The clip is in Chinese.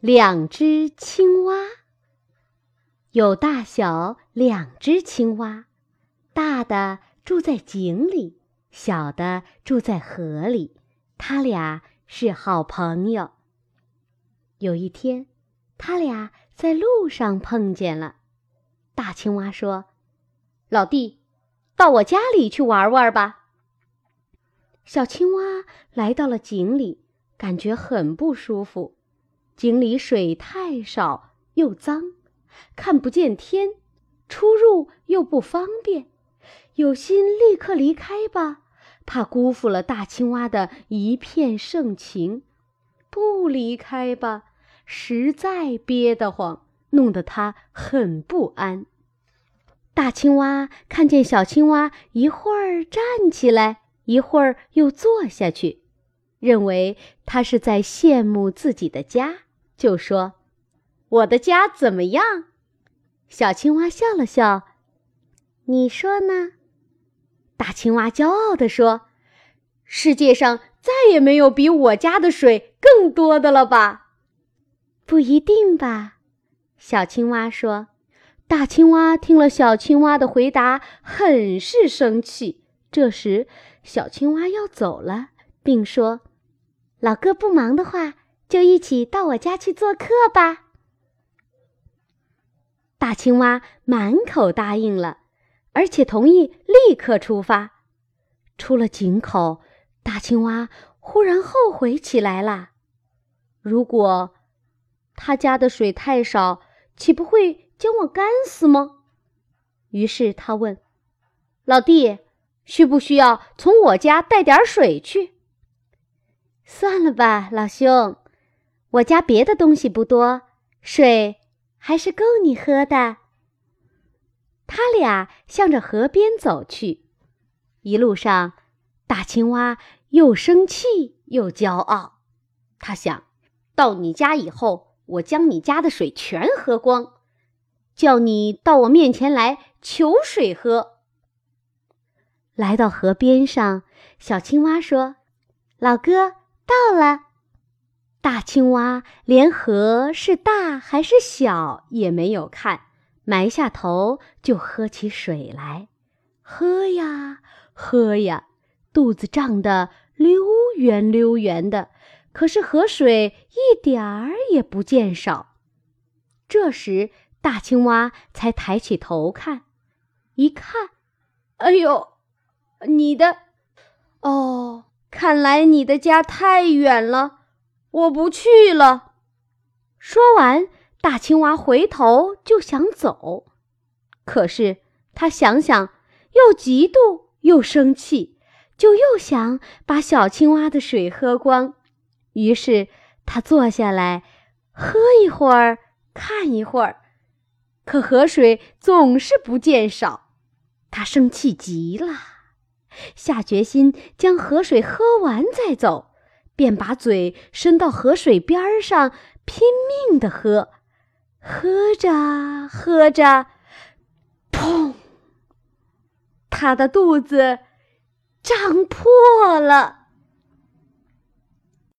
两只青蛙。有大小两只青蛙，大的住在井里，小的住在河里。他俩是好朋友。有一天，他俩在路上碰见了。大青蛙说：“老弟，到我家里去玩玩吧。”小青蛙来到了井里，感觉很不舒服。井里水太少又脏，看不见天，出入又不方便，有心立刻离开吧，怕辜负了大青蛙的一片盛情；不离开吧，实在憋得慌，弄得他很不安。大青蛙看见小青蛙一会儿站起来，一会儿又坐下去，认为它是在羡慕自己的家。就说：“我的家怎么样？”小青蛙笑了笑，“你说呢？”大青蛙骄傲地说：“世界上再也没有比我家的水更多的了吧？”“不一定吧。”小青蛙说。大青蛙听了小青蛙的回答，很是生气。这时，小青蛙要走了，并说：“老哥不忙的话。”就一起到我家去做客吧。大青蛙满口答应了，而且同意立刻出发。出了井口，大青蛙忽然后悔起来了。如果他家的水太少，岂不会将我干死吗？于是他问：“老弟，需不需要从我家带点水去？”算了吧，老兄。我家别的东西不多，水还是够你喝的。他俩向着河边走去，一路上，大青蛙又生气又骄傲。他想到你家以后，我将你家的水全喝光，叫你到我面前来求水喝。来到河边上，小青蛙说：“老哥，到了。”大青蛙连河是大还是小也没有看，埋下头就喝起水来，喝呀喝呀，肚子胀得溜圆溜圆的，可是河水一点儿也不见少。这时，大青蛙才抬起头看，一看，哎呦，你的，哦，看来你的家太远了。我不去了。说完，大青蛙回头就想走，可是他想想，又嫉妒又生气，就又想把小青蛙的水喝光。于是他坐下来，喝一会儿，看一会儿，可河水总是不见少。他生气极了，下决心将河水喝完再走。便把嘴伸到河水边上，拼命地喝，喝着喝着，砰！他的肚子胀破了。